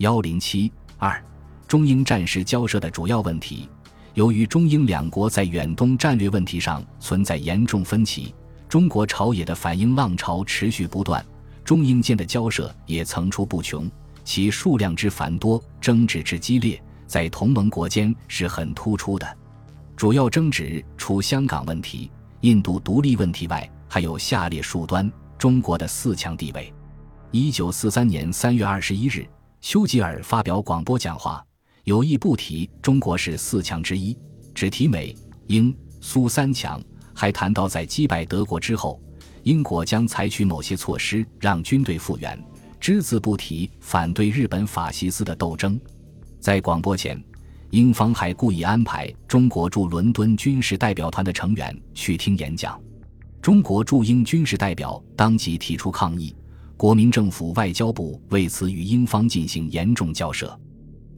幺零七二，中英战时交涉的主要问题。由于中英两国在远东战略问题上存在严重分歧，中国朝野的反英浪潮持续不断，中英间的交涉也层出不穷，其数量之繁多，争执之激烈，在同盟国间是很突出的。主要争执除香港问题、印度独立问题外，还有下列数端：中国的四强地位。一九四三年三月二十一日。丘吉尔发表广播讲话，有意不提中国是四强之一，只提美、英、苏三强，还谈到在击败德国之后，英国将采取某些措施让军队复原，只字不提反对日本法西斯的斗争。在广播前，英方还故意安排中国驻伦敦军事代表团的成员去听演讲，中国驻英军事代表当即提出抗议。国民政府外交部为此与英方进行严重交涉，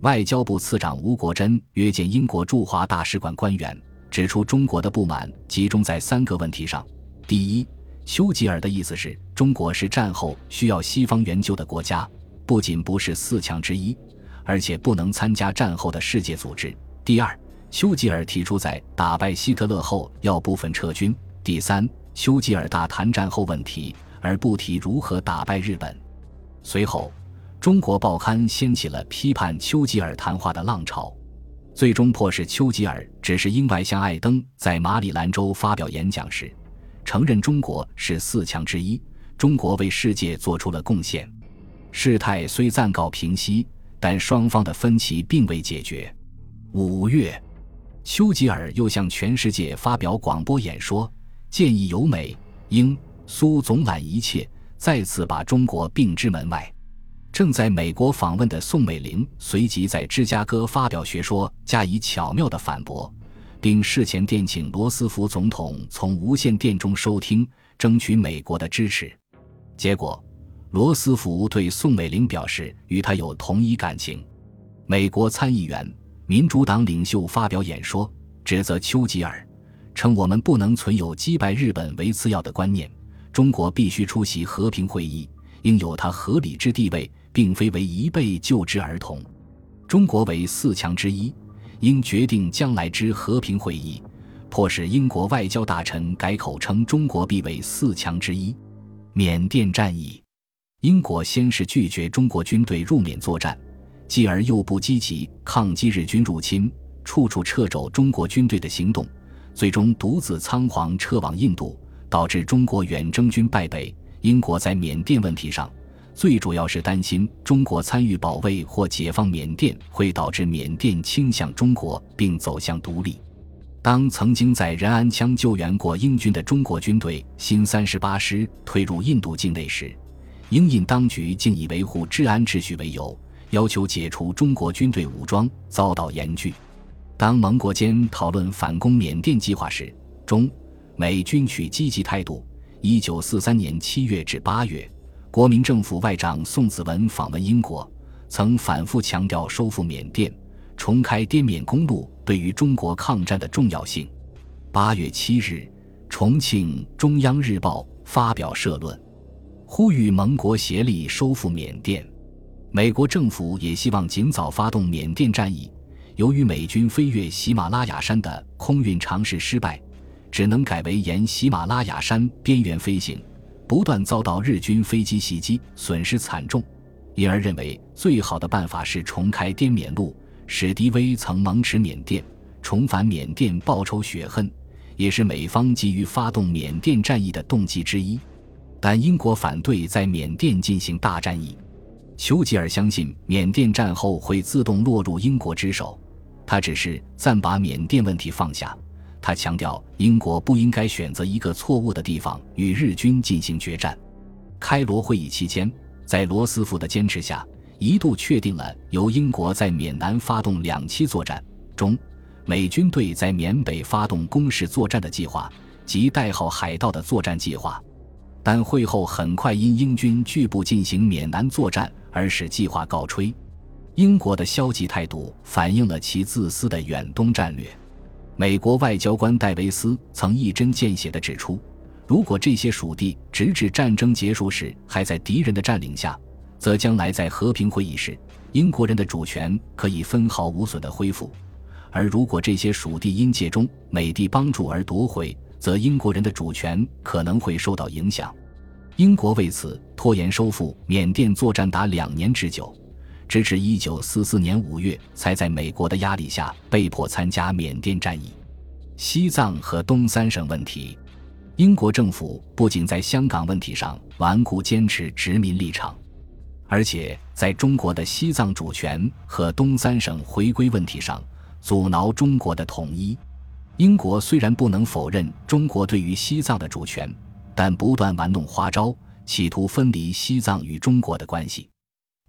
外交部次长吴国桢约见英国驻华大使馆官员，指出中国的不满集中在三个问题上：第一，丘吉尔的意思是中国是战后需要西方援救的国家，不仅不是四强之一，而且不能参加战后的世界组织；第二，丘吉尔提出在打败希特勒后要部分撤军；第三，丘吉尔大谈战后问题。而不提如何打败日本。随后，中国报刊掀起了批判丘吉尔谈话的浪潮，最终迫使丘吉尔指示英外相艾登在马里兰州发表演讲时，承认中国是四强之一，中国为世界做出了贡献。事态虽暂告平息，但双方的分歧并未解决。五月，丘吉尔又向全世界发表广播演说，建议由美、英。苏总揽一切，再次把中国并之门外。正在美国访问的宋美龄随即在芝加哥发表学说，加以巧妙的反驳，并事前电请罗斯福总统从无线电中收听，争取美国的支持。结果，罗斯福对宋美龄表示与他有同一感情。美国参议员、民主党领袖发表演说，指责丘吉尔，称我们不能存有击败日本为次要的观念。中国必须出席和平会议，应有它合理之地位，并非为一辈就之儿童。中国为四强之一，应决定将来之和平会议，迫使英国外交大臣改口称中国必为四强之一。缅甸战役，英国先是拒绝中国军队入缅作战，继而又不积极抗击日军入侵，处处掣肘中国军队的行动，最终独自仓皇撤往印度。导致中国远征军败北。英国在缅甸问题上，最主要是担心中国参与保卫或解放缅甸会导致缅甸倾向中国并走向独立。当曾经在仁安羌救援过英军的中国军队新三十八师退入印度境内时，英印当局竟以维护治安秩序为由，要求解除中国军队武装，遭到严拒。当盟国间讨论反攻缅甸计划时，中。美军取积极态度。一九四三年七月至八月，国民政府外长宋子文访问英国，曾反复强调收复缅甸、重开滇缅公路对于中国抗战的重要性。八月七日，重庆《中央日报》发表社论，呼吁盟国协力收复缅甸。美国政府也希望尽早发动缅甸战役。由于美军飞越喜马拉雅山的空运尝试失败。只能改为沿喜马拉雅山边缘飞行，不断遭到日军飞机袭击，损失惨重，因而认为最好的办法是重开滇缅路。史迪威曾蒙持缅甸，重返缅甸报仇雪恨，也是美方急于发动缅甸战役的动机之一。但英国反对在缅甸进行大战役。丘吉尔相信缅甸战后会自动落入英国之手，他只是暂把缅甸问题放下。他强调，英国不应该选择一个错误的地方与日军进行决战。开罗会议期间，在罗斯福的坚持下，一度确定了由英国在缅南发动两栖作战，中美军队在缅北发动攻势作战的计划及代号“海盗”的作战计划。但会后很快因英军拒不进行缅南作战而使计划告吹。英国的消极态度反映了其自私的远东战略。美国外交官戴维斯曾一针见血地指出，如果这些属地直至战争结束时还在敌人的占领下，则将来在和平会议时，英国人的主权可以分毫无损地恢复；而如果这些属地因借中美帝帮助而夺回，则英国人的主权可能会受到影响。英国为此拖延收复缅甸作战达两年之久，直至一九四四年五月才在美国的压力下被迫参加缅甸战役。西藏和东三省问题，英国政府不仅在香港问题上顽固坚持殖民立场，而且在中国的西藏主权和东三省回归问题上阻挠中国的统一。英国虽然不能否认中国对于西藏的主权。但不断玩弄花招，企图分离西藏与中国的关系。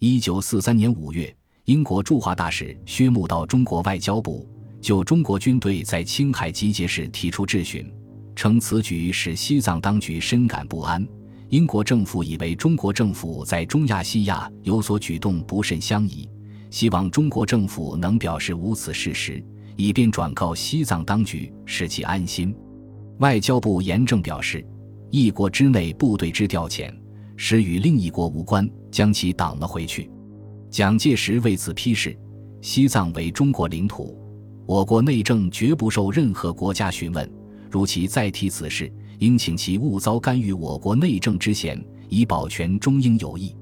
一九四三年五月，英国驻华大使薛穆到中国外交部，就中国军队在青海集结时提出质询，称此举使西藏当局深感不安。英国政府以为中国政府在中亚西亚有所举动不甚相宜，希望中国政府能表示无此事实，以便转告西藏当局，使其安心。外交部严正表示。一国之内部队之调遣，实与另一国无关，将其挡了回去。蒋介石为此批示：西藏为中国领土，我国内政绝不受任何国家询问。如其再提此事，应请其勿遭干预我国内政之嫌，以保全中英友谊。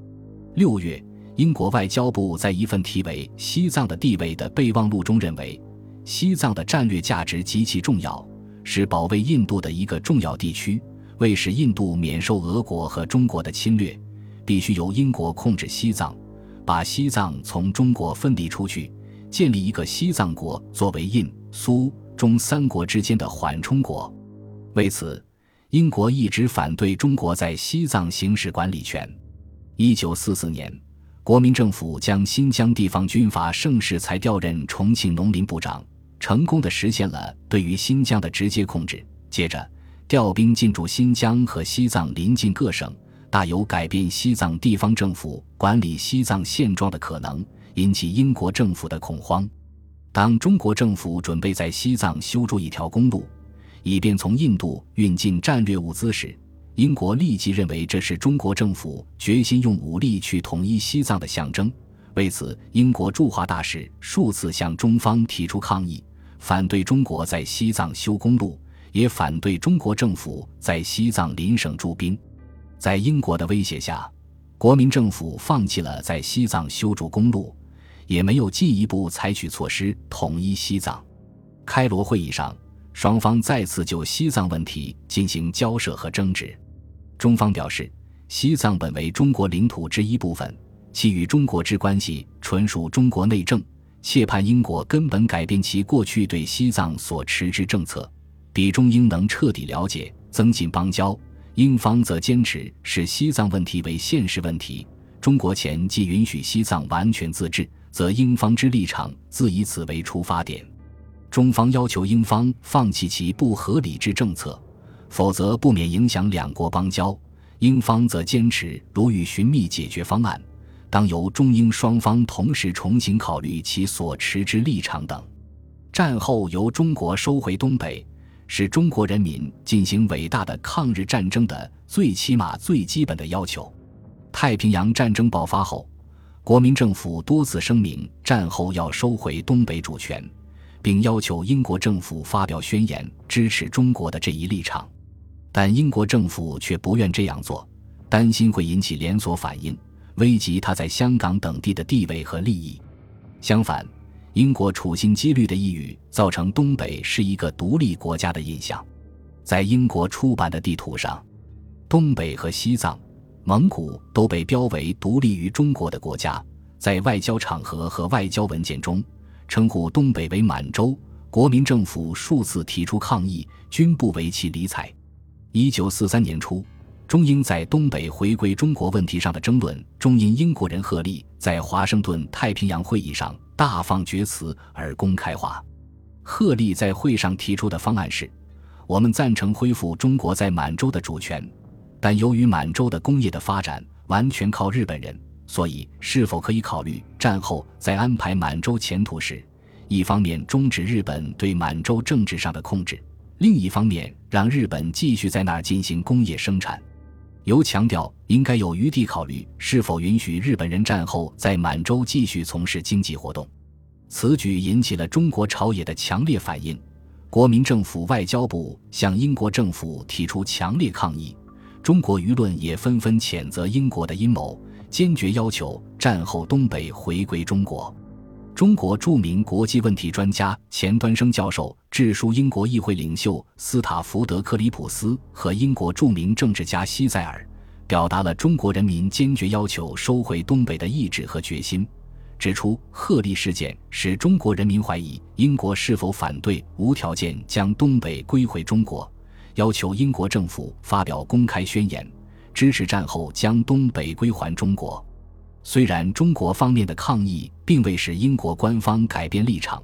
六月，英国外交部在一份题为《西藏的地位》的备忘录中认为，西藏的战略价值极其重要，是保卫印度的一个重要地区。为使印度免受俄国和中国的侵略，必须由英国控制西藏，把西藏从中国分离出去，建立一个西藏国作为印、苏、中三国之间的缓冲国。为此，英国一直反对中国在西藏行使管理权。一九四四年，国民政府将新疆地方军阀盛世才调任重庆农林部长，成功的实现了对于新疆的直接控制。接着。调兵进驻新疆和西藏邻近各省，大有改变西藏地方政府管理西藏现状的可能，引起英国政府的恐慌。当中国政府准备在西藏修筑一条公路，以便从印度运进战略物资时，英国立即认为这是中国政府决心用武力去统一西藏的象征。为此，英国驻华大使数次向中方提出抗议，反对中国在西藏修公路。也反对中国政府在西藏邻省驻兵，在英国的威胁下，国民政府放弃了在西藏修筑公路，也没有进一步采取措施统一西藏。开罗会议上，双方再次就西藏问题进行交涉和争执。中方表示，西藏本为中国领土之一部分，其与中国之关系纯属中国内政，切盼英国根本改变其过去对西藏所持之政策。比中英能彻底了解、增进邦交，英方则坚持视西藏问题为现实问题。中国前既允许西藏完全自治，则英方之立场自以此为出发点。中方要求英方放弃其不合理之政策，否则不免影响两国邦交。英方则坚持，如欲寻觅解决方案，当由中英双方同时重新考虑其所持之立场等。战后由中国收回东北。是中国人民进行伟大的抗日战争的最起码、最基本的要求。太平洋战争爆发后，国民政府多次声明战后要收回东北主权，并要求英国政府发表宣言支持中国的这一立场。但英国政府却不愿这样做，担心会引起连锁反应，危及他在香港等地的地位和利益。相反，英国处心积虑的意欲，造成东北是一个独立国家的印象。在英国出版的地图上，东北和西藏、蒙古都被标为独立于中国的国家。在外交场合和外交文件中，称呼东北为满洲。国民政府数次提出抗议，均不为其理睬。一九四三年初。中英在东北回归中国问题上的争论，中因英国人赫利在华盛顿太平洋会议上大放厥词而公开化。赫利在会上提出的方案是：我们赞成恢复中国在满洲的主权，但由于满洲的工业的发展完全靠日本人，所以是否可以考虑战后在安排满洲前途时，一方面终止日本对满洲政治上的控制，另一方面让日本继续在那儿进行工业生产。尤强调应该有余地考虑是否允许日本人战后在满洲继续从事经济活动。此举引起了中国朝野的强烈反应，国民政府外交部向英国政府提出强烈抗议，中国舆论也纷纷谴责英国的阴谋，坚决要求战后东北回归中国。中国著名国际问题专家钱端升教授致书英国议会领袖斯塔福德克里普斯和英国著名政治家西塞尔，表达了中国人民坚决要求收回东北的意志和决心。指出鹤立事件使中国人民怀疑英国是否反对无条件将东北归回中国，要求英国政府发表公开宣言，支持战后将东北归还中国。虽然中国方面的抗议并未使英国官方改变立场，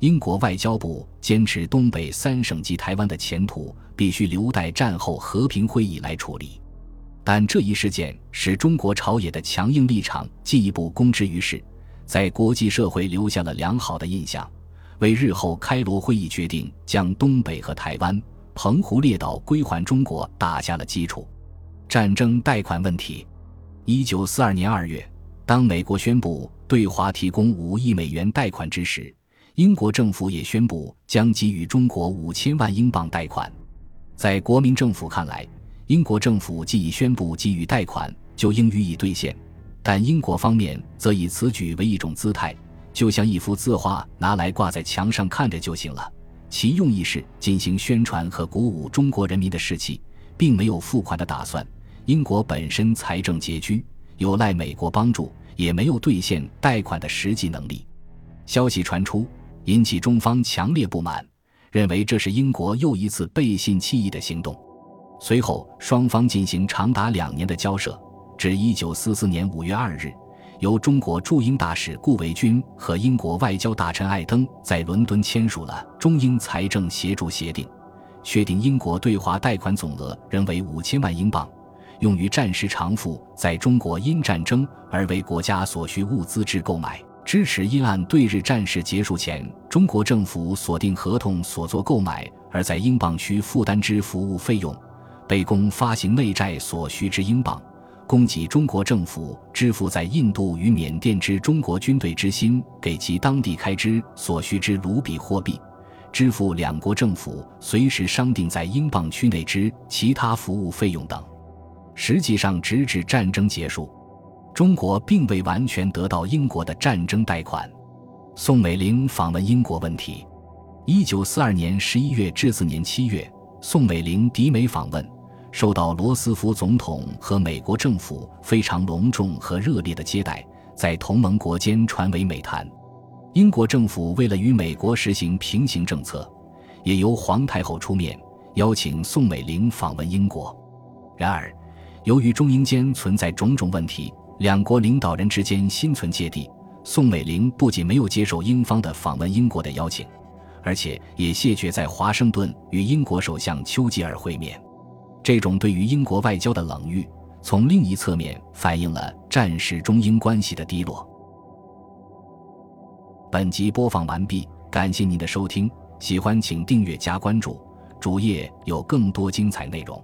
英国外交部坚持东北三省及台湾的前途必须留待战后和平会议来处理，但这一事件使中国朝野的强硬立场进一步公之于世。在国际社会留下了良好的印象，为日后开罗会议决定将东北和台湾、澎湖列岛归还中国打下了基础。战争贷款问题，一九四二年二月，当美国宣布对华提供五亿美元贷款之时，英国政府也宣布将给予中国五千万英镑贷款。在国民政府看来，英国政府既已宣布给予贷款，就应予以兑现。但英国方面则以此举为一种姿态，就像一幅字画拿来挂在墙上看着就行了。其用意是进行宣传和鼓舞中国人民的士气，并没有付款的打算。英国本身财政拮据，有赖美国帮助，也没有兑现贷款的实际能力。消息传出，引起中方强烈不满，认为这是英国又一次背信弃义的行动。随后，双方进行长达两年的交涉。至一九四四年五月二日，由中国驻英大使顾维钧和英国外交大臣艾登在伦敦签署了中英财政协助协定，确定英国对华贷款总额仍为五千万英镑，用于战时偿付在中国因战争而为国家所需物资之购买，支持因按对日战事结束前中国政府锁定合同所作购买而在英镑区负担之服务费用，备供发行内债所需之英镑。供给中国政府支付在印度与缅甸之中国军队之心给其当地开支所需之卢比货币，支付两国政府随时商定在英镑区内之其他服务费用等。实际上，直至战争结束，中国并未完全得到英国的战争贷款。宋美龄访问英国问题：一九四二年十一月至次年七月，宋美龄抵美访问。受到罗斯福总统和美国政府非常隆重和热烈的接待，在同盟国间传为美谈。英国政府为了与美国实行平行政策，也由皇太后出面邀请宋美龄访问英国。然而，由于中英间存在种种问题，两国领导人之间心存芥蒂，宋美龄不仅没有接受英方的访问英国的邀请，而且也谢绝在华盛顿与英国首相丘吉尔会面。这种对于英国外交的冷遇，从另一侧面反映了战时中英关系的低落。本集播放完毕，感谢您的收听，喜欢请订阅加关注，主页有更多精彩内容。